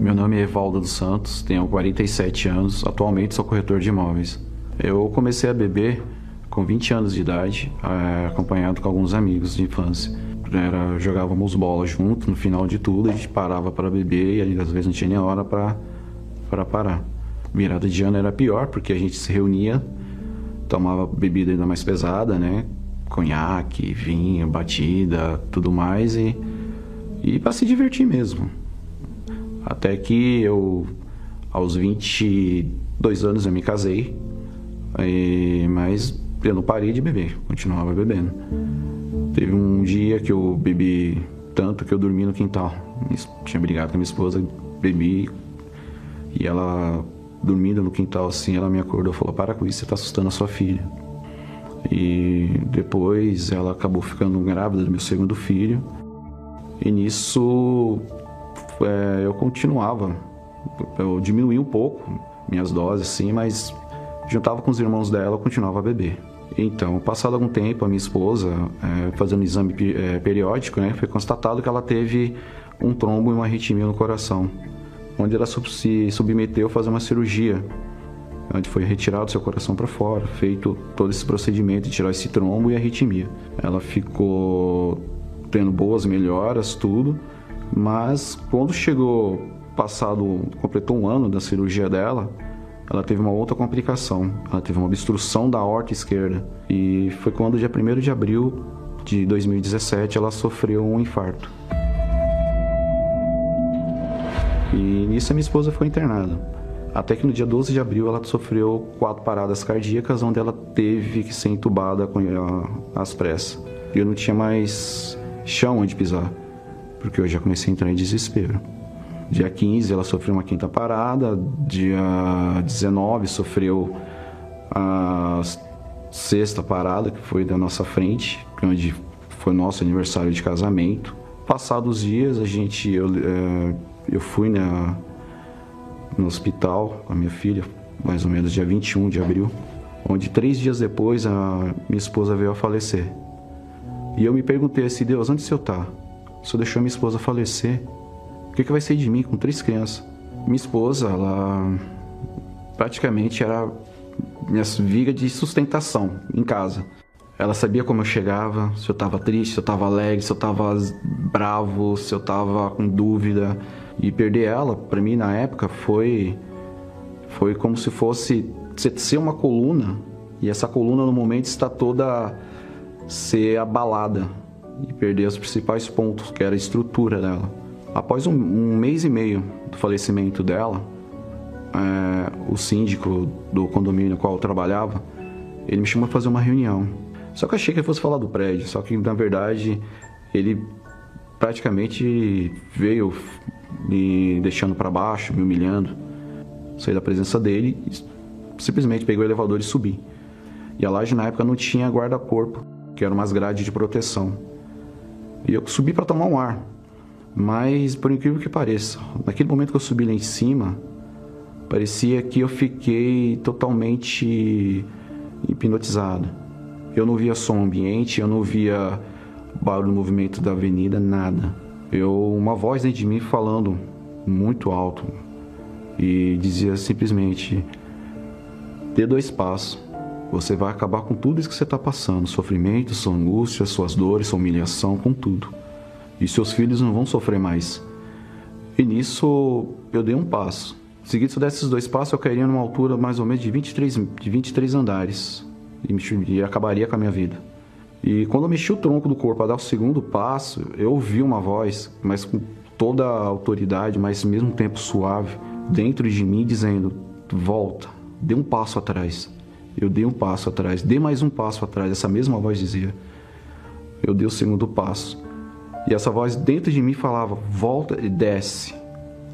Meu nome é Evaldo dos Santos, tenho 47 anos, atualmente sou corretor de imóveis. Eu comecei a beber com 20 anos de idade, é, acompanhado com alguns amigos de infância. Era, jogávamos bola junto, no final de tudo a gente parava para beber e às vezes não tinha nem hora para parar. Virada de ano era pior porque a gente se reunia, tomava bebida ainda mais pesada, né? Conhaque, vinho, batida, tudo mais e, e para se divertir mesmo. Até que eu, aos 22 anos, eu me casei, e, mas eu não parei de beber, continuava bebendo. Teve um dia que eu bebi tanto que eu dormi no quintal. Tinha brigado com a minha esposa, bebi e ela dormindo no quintal assim, ela me acordou e falou: "Para com isso, você está assustando a sua filha". E depois ela acabou ficando grávida do meu segundo filho. E nisso é, eu continuava, eu diminuí um pouco minhas doses, assim, mas juntava com os irmãos dela, continuava a beber. Então, passado algum tempo, a minha esposa, é, fazendo um exame é, periódico, né, foi constatado que ela teve um trombo e uma arritmia no coração, onde ela se submeteu a fazer uma cirurgia, onde foi retirado seu coração para fora, feito todo esse procedimento de tirar esse trombo e arritmia. Ela ficou tendo boas melhoras, tudo, mas quando chegou, passado, completou um ano da cirurgia dela, ela teve uma outra complicação. Ela teve uma obstrução da horta esquerda. E foi quando, dia 1 de abril de 2017, ela sofreu um infarto. E nisso a minha esposa foi internada. Até que no dia 12 de abril ela sofreu quatro paradas cardíacas, onde ela teve que ser entubada as pressas. Eu não tinha mais chão onde pisar, porque eu já comecei a entrar em desespero. Dia 15 ela sofreu uma quinta parada, dia 19 sofreu a sexta parada, que foi da nossa frente, onde foi nosso aniversário de casamento. Passados os dias, a gente, eu, é, eu fui na, no hospital com a minha filha, mais ou menos dia 21 de abril, onde três dias depois a minha esposa veio a falecer. E eu me perguntei assim, Deus, onde senhor está? O senhor deixou minha esposa falecer? que, que vai ser de mim com três crianças? Minha esposa, ela praticamente era minha viga de sustentação em casa. Ela sabia como eu chegava, se eu estava triste, se eu estava alegre, se eu estava bravo, se eu estava com dúvida. E perder ela, para mim na época, foi foi como se fosse ser uma coluna e essa coluna no momento está toda ser abalada e perder os principais pontos, que era a estrutura dela. Após um, um mês e meio do falecimento dela, é, o síndico do condomínio no qual eu trabalhava, ele me chamou para fazer uma reunião. Só que eu achei que ele fosse falar do prédio, só que na verdade ele praticamente veio me deixando para baixo, me humilhando. Saí da presença dele simplesmente peguei o elevador e subi. E a laje na época não tinha guarda-corpo, que eram umas grades de proteção. E eu subi para tomar um ar. Mas, por incrível que pareça, naquele momento que eu subi lá em cima, parecia que eu fiquei totalmente hipnotizado. Eu não via som ambiente, eu não via barulho, movimento da avenida, nada. Eu, uma voz dentro de mim falando muito alto e dizia simplesmente: dê dois passos, você vai acabar com tudo isso que você está passando, sofrimento, sua angústia, suas dores, sua humilhação, com tudo e seus filhos não vão sofrer mais. E nisso eu dei um passo. Seguido se eu desse esses dois passos, eu cairia numa altura mais ou menos de 23, de 23 andares e, me, e acabaria com a minha vida. E quando eu mexi o tronco do corpo para dar o segundo passo, eu ouvi uma voz, mas com toda a autoridade, mas mesmo tempo suave, dentro de mim, dizendo: Volta, dê um passo atrás. Eu dei um passo atrás, dê mais um passo atrás. Essa mesma voz dizia. Eu dei o segundo passo. E essa voz dentro de mim falava: volta e desce.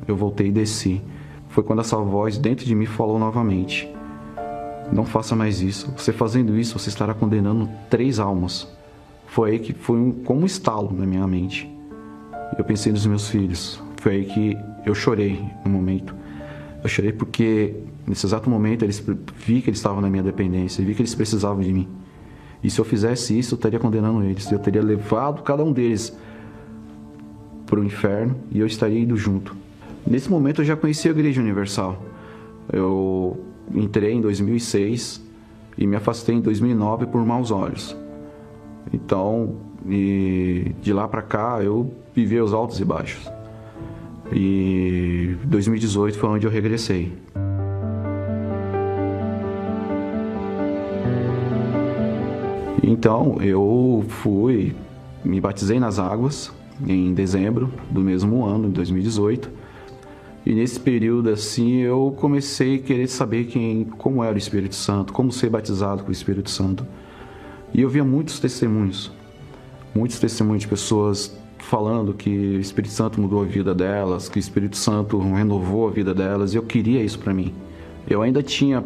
Eu voltei e desci. Foi quando essa voz dentro de mim falou novamente: Não faça mais isso. Você fazendo isso, você estará condenando três almas. Foi aí que foi um, como um estalo na minha mente. Eu pensei nos meus filhos. Foi aí que eu chorei no momento. Eu chorei porque nesse exato momento eles vi que eles estavam na minha dependência, vi que eles precisavam de mim. E se eu fizesse isso, eu estaria condenando eles. Eu teria levado cada um deles para o inferno e eu estaria indo junto. Nesse momento eu já conhecia a Igreja Universal. Eu entrei em 2006 e me afastei em 2009 por maus olhos. Então, de lá para cá eu vivi os altos e baixos. E 2018 foi onde eu regressei. Então eu fui, me batizei nas águas, em dezembro do mesmo ano, 2018. E nesse período assim eu comecei a querer saber quem, como era o Espírito Santo, como ser batizado com o Espírito Santo. E eu via muitos testemunhos, muitos testemunhos de pessoas falando que o Espírito Santo mudou a vida delas, que o Espírito Santo renovou a vida delas, e eu queria isso para mim. Eu ainda tinha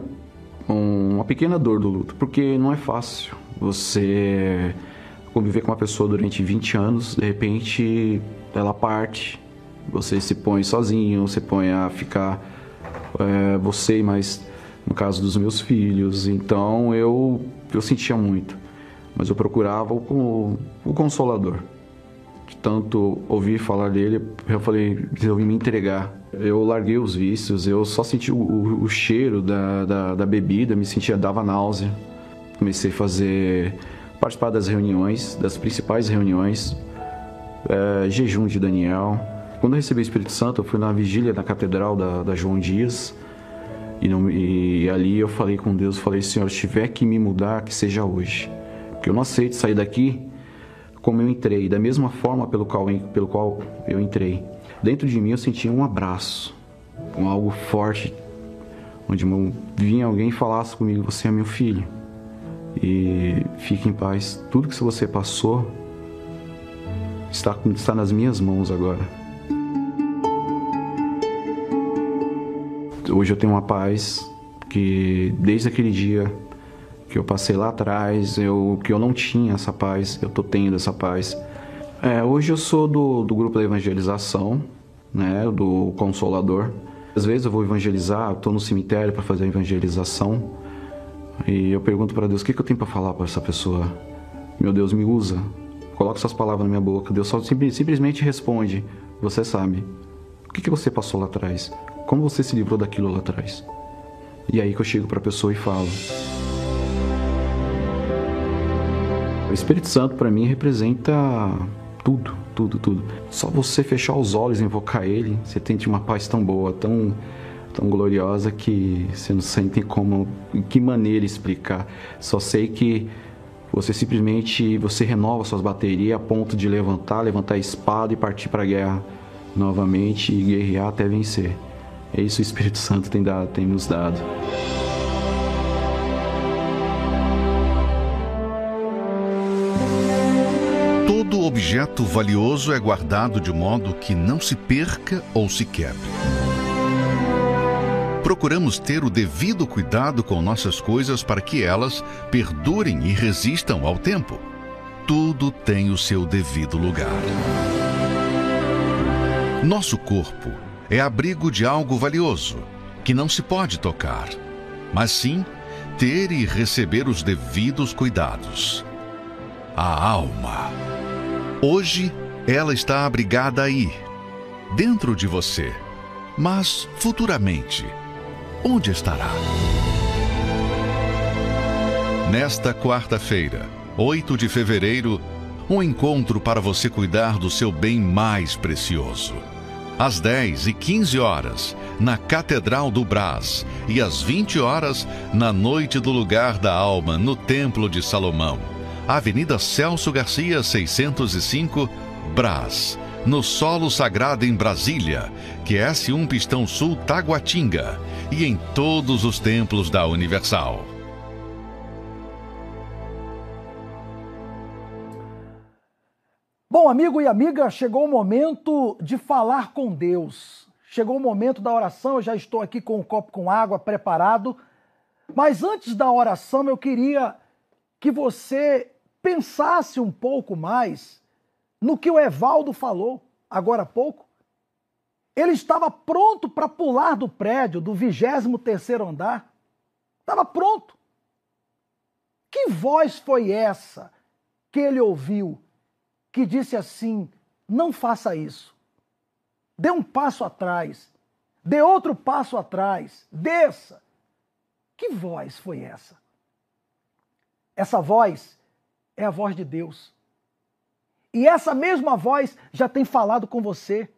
um, uma pequena dor do luto, porque não é fácil você conviver com uma pessoa durante 20 anos, de repente ela parte, você se põe sozinho, você põe a ficar é, você, mas no caso dos meus filhos, então eu eu sentia muito, mas eu procurava o, o consolador. De tanto ouvir falar dele, eu falei, resolvi me entregar. Eu larguei os vícios, eu só senti o, o, o cheiro da, da, da, bebida, me sentia, dava náusea. Comecei a fazer, participar das reuniões, das principais reuniões, é, jejum de Daniel. Quando eu recebi o Espírito Santo, eu fui na vigília da Catedral da, da João Dias, e, não, e, ali eu falei com Deus, falei, Senhor, se tiver que me mudar, que seja hoje. Porque eu não aceito sair daqui como eu entrei, da mesma forma pelo qual, pelo qual eu entrei. Dentro de mim eu sentia um abraço, um algo forte, onde vinha alguém e falasse comigo, você é meu filho. E fique em paz. Tudo que você passou está, está nas minhas mãos agora. hoje eu tenho uma paz que desde aquele dia que eu passei lá atrás, eu, que eu não tinha essa paz, eu tô tendo essa paz. É, hoje eu sou do, do grupo da evangelização, né, do Consolador. Às vezes eu vou evangelizar, estou no cemitério para fazer a evangelização e eu pergunto para Deus o que, que eu tenho para falar para essa pessoa. Meu Deus, me usa, coloca essas palavras na minha boca. Deus só simplesmente responde: Você sabe. O que, que você passou lá atrás? Como você se livrou daquilo lá atrás? E aí que eu chego para a pessoa e falo. Espírito Santo para mim representa tudo, tudo, tudo. Só você fechar os olhos e invocar ele, você tem uma paz tão boa, tão tão gloriosa que você não sente como em que maneira explicar. Só sei que você simplesmente você renova suas baterias a ponto de levantar, levantar a espada e partir para a guerra novamente e guerrear até vencer. É isso que o Espírito Santo tem, dado, tem nos dado. Objeto valioso é guardado de modo que não se perca ou se quebre. Procuramos ter o devido cuidado com nossas coisas para que elas perdurem e resistam ao tempo. Tudo tem o seu devido lugar. Nosso corpo é abrigo de algo valioso, que não se pode tocar, mas sim ter e receber os devidos cuidados. A alma. Hoje ela está abrigada aí, dentro de você, mas futuramente, onde estará? Nesta quarta-feira, 8 de fevereiro, um encontro para você cuidar do seu bem mais precioso às 10 e 15 horas, na Catedral do Brás, e às 20 horas, na Noite do Lugar da Alma, no Templo de Salomão. Avenida Celso Garcia, 605, Brás, no Solo Sagrado em Brasília, QS1 Pistão Sul Taguatinga, e em todos os templos da Universal. Bom, amigo e amiga, chegou o momento de falar com Deus. Chegou o momento da oração, eu já estou aqui com um copo com água preparado. Mas antes da oração, eu queria que você pensasse um pouco mais no que o Evaldo falou agora há pouco. Ele estava pronto para pular do prédio do 23º andar. Estava pronto. Que voz foi essa que ele ouviu? que disse assim: não faça isso. Dê um passo atrás. Dê outro passo atrás. Desça. Que voz foi essa? Essa voz é a voz de Deus. E essa mesma voz já tem falado com você.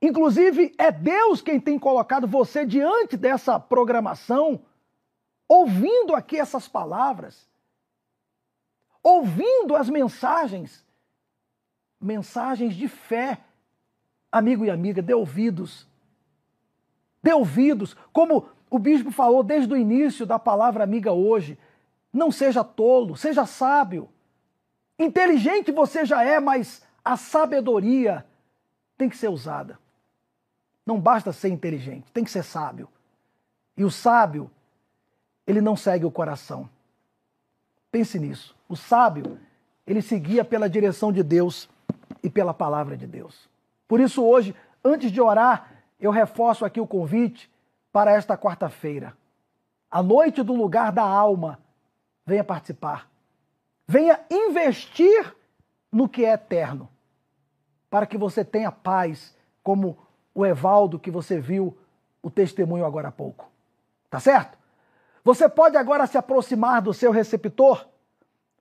Inclusive, é Deus quem tem colocado você diante dessa programação, ouvindo aqui essas palavras ouvindo as mensagens, mensagens de fé. Amigo e amiga, dê ouvidos. Dê ouvidos, como o bispo falou desde o início da palavra amiga hoje. Não seja tolo, seja sábio. Inteligente você já é, mas a sabedoria tem que ser usada. Não basta ser inteligente, tem que ser sábio. E o sábio, ele não segue o coração. Pense nisso. O sábio, ele seguia pela direção de Deus e pela palavra de Deus. Por isso, hoje, antes de orar, eu reforço aqui o convite para esta quarta-feira. A noite do lugar da alma. Venha participar. Venha investir no que é eterno, para que você tenha paz, como o Evaldo que você viu o testemunho agora há pouco. Tá certo? Você pode agora se aproximar do seu receptor.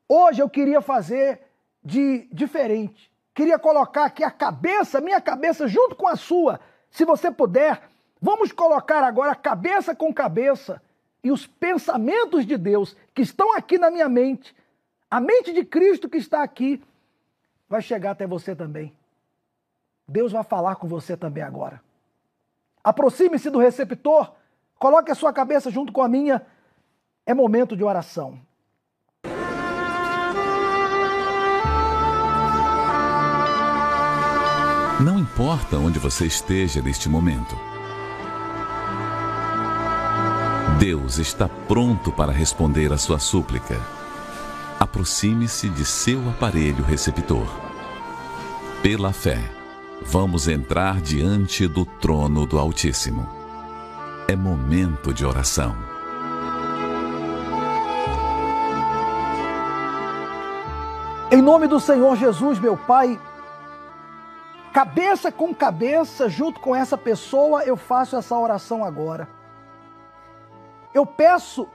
Hoje eu queria fazer de diferente. Queria colocar aqui a cabeça, minha cabeça, junto com a sua. Se você puder, vamos colocar agora cabeça com cabeça e os pensamentos de Deus que estão aqui na minha mente, a mente de Cristo que está aqui, vai chegar até você também. Deus vai falar com você também agora. Aproxime-se do receptor, coloque a sua cabeça junto com a minha. É momento de oração. Não importa onde você esteja neste momento. Deus está pronto para responder a sua súplica. Aproxime-se de seu aparelho receptor. Pela fé vamos entrar diante do trono do Altíssimo. É momento de oração. Em nome do Senhor Jesus, meu Pai, cabeça com cabeça, junto com essa pessoa, eu faço essa oração agora. Eu peço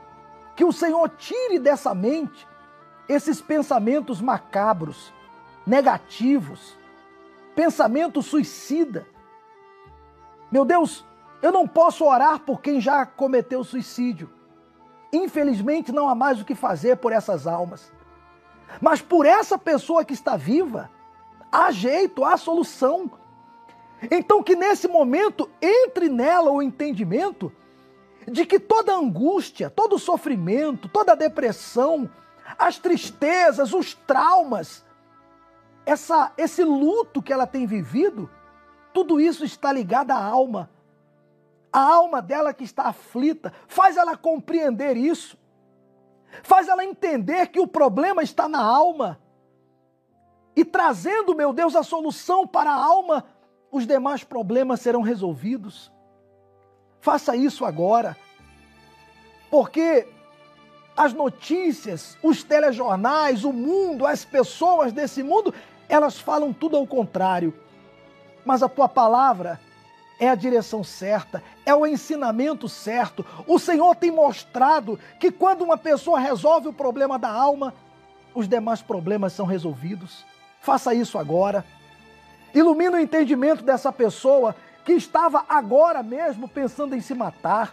que o Senhor tire dessa mente esses pensamentos macabros, negativos, pensamento suicida. Meu Deus, eu não posso orar por quem já cometeu suicídio. Infelizmente, não há mais o que fazer por essas almas. Mas por essa pessoa que está viva, há jeito, há solução. Então, que nesse momento entre nela o entendimento de que toda angústia, todo sofrimento, toda depressão, as tristezas, os traumas, essa, esse luto que ela tem vivido, tudo isso está ligado à alma. A alma dela que está aflita, faz ela compreender isso. Faz ela entender que o problema está na alma. E trazendo, meu Deus, a solução para a alma, os demais problemas serão resolvidos. Faça isso agora. Porque as notícias, os telejornais, o mundo, as pessoas desse mundo, elas falam tudo ao contrário. Mas a tua palavra é a direção certa, é o ensinamento certo. O Senhor tem mostrado que quando uma pessoa resolve o problema da alma, os demais problemas são resolvidos. Faça isso agora. Ilumina o entendimento dessa pessoa que estava agora mesmo pensando em se matar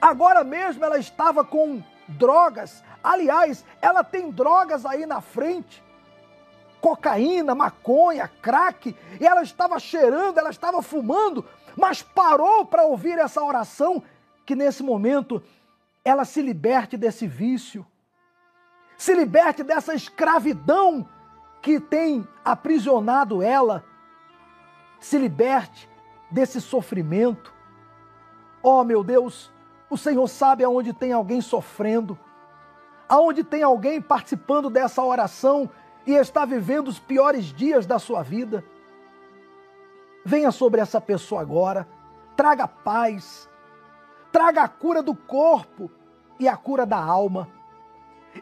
Agora mesmo ela estava com drogas. Aliás, ela tem drogas aí na frente. Cocaína, maconha, crack. E ela estava cheirando, ela estava fumando, mas parou para ouvir essa oração. Que nesse momento ela se liberte desse vício, se liberte dessa escravidão que tem aprisionado ela, se liberte desse sofrimento. Oh, meu Deus, o Senhor sabe aonde tem alguém sofrendo, aonde tem alguém participando dessa oração e está vivendo os piores dias da sua vida. Venha sobre essa pessoa agora, traga paz, traga a cura do corpo e a cura da alma.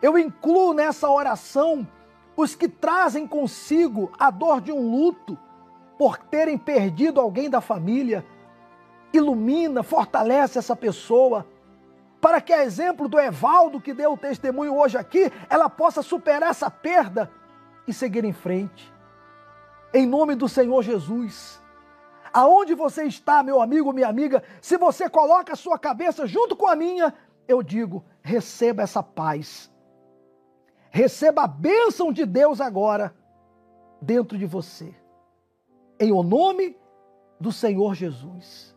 Eu incluo nessa oração os que trazem consigo a dor de um luto por terem perdido alguém da família ilumina, fortalece essa pessoa, para que, a exemplo do Evaldo que deu o testemunho hoje aqui, ela possa superar essa perda e seguir em frente. Em nome do Senhor Jesus. Aonde você está, meu amigo, minha amiga, se você coloca a sua cabeça junto com a minha, eu digo: receba essa paz. Receba a bênção de Deus agora dentro de você. Em o nome do Senhor Jesus.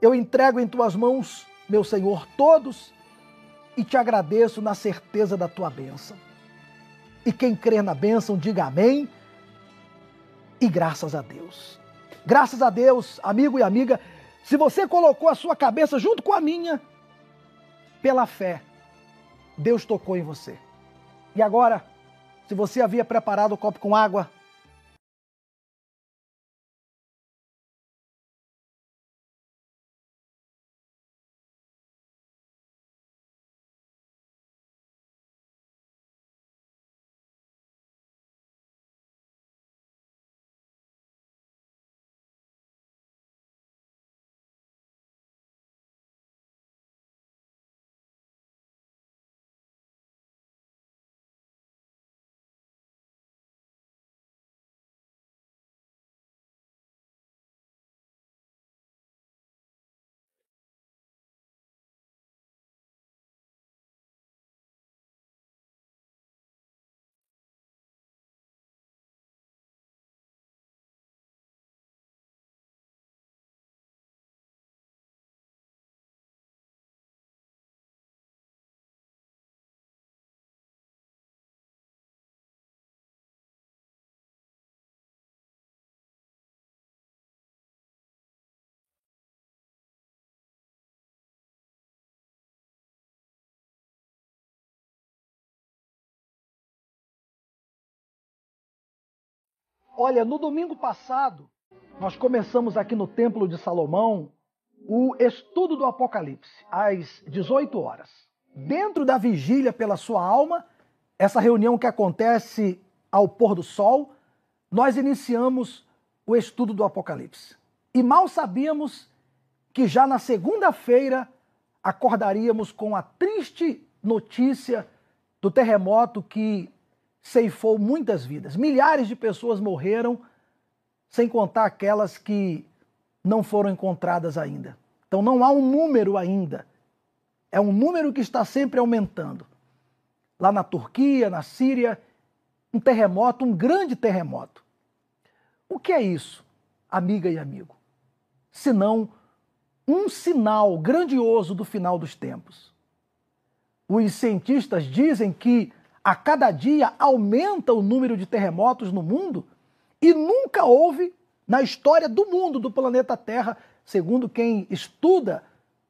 Eu entrego em tuas mãos, meu Senhor, todos e te agradeço na certeza da tua bênção. E quem crer na bênção, diga amém, E graças a Deus. Graças a Deus, amigo e amiga, se você colocou a sua cabeça junto com a minha, pela fé, Deus tocou em você. E agora, se você havia preparado o copo com água, Olha, no domingo passado, nós começamos aqui no Templo de Salomão o estudo do Apocalipse, às 18 horas. Dentro da vigília pela sua alma, essa reunião que acontece ao pôr do sol, nós iniciamos o estudo do Apocalipse. E mal sabíamos que já na segunda-feira acordaríamos com a triste notícia do terremoto que ceifou muitas vidas. Milhares de pessoas morreram, sem contar aquelas que não foram encontradas ainda. Então não há um número ainda. É um número que está sempre aumentando. Lá na Turquia, na Síria, um terremoto, um grande terremoto. O que é isso, amiga e amigo? Senão um sinal grandioso do final dos tempos. Os cientistas dizem que a cada dia aumenta o número de terremotos no mundo e nunca houve na história do mundo, do planeta Terra, segundo quem estuda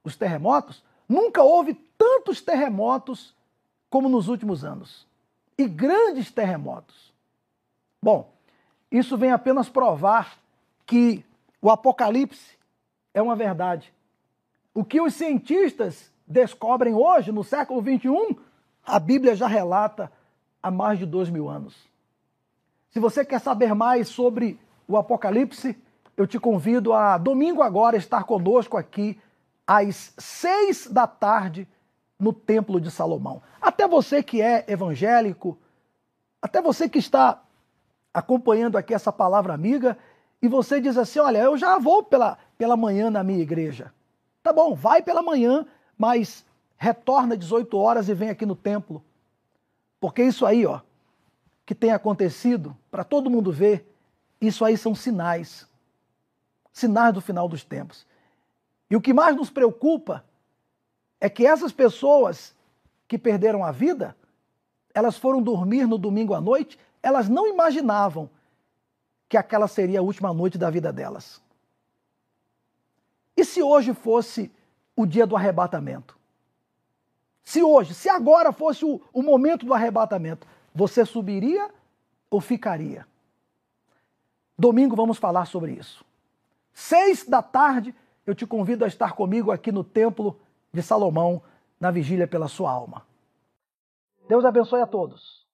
os terremotos, nunca houve tantos terremotos como nos últimos anos. E grandes terremotos. Bom, isso vem apenas provar que o Apocalipse é uma verdade. O que os cientistas descobrem hoje, no século XXI, a Bíblia já relata há mais de dois mil anos. Se você quer saber mais sobre o Apocalipse, eu te convido a domingo agora estar conosco aqui às seis da tarde no Templo de Salomão. Até você que é evangélico, até você que está acompanhando aqui essa palavra amiga e você diz assim: olha, eu já vou pela, pela manhã na minha igreja. Tá bom, vai pela manhã, mas retorna às 18 horas e vem aqui no templo. Porque isso aí, ó, que tem acontecido, para todo mundo ver, isso aí são sinais. Sinais do final dos tempos. E o que mais nos preocupa é que essas pessoas que perderam a vida, elas foram dormir no domingo à noite, elas não imaginavam que aquela seria a última noite da vida delas. E se hoje fosse o dia do arrebatamento? Se hoje, se agora fosse o, o momento do arrebatamento, você subiria ou ficaria? Domingo vamos falar sobre isso. Seis da tarde, eu te convido a estar comigo aqui no Templo de Salomão, na vigília pela sua alma. Deus abençoe a todos.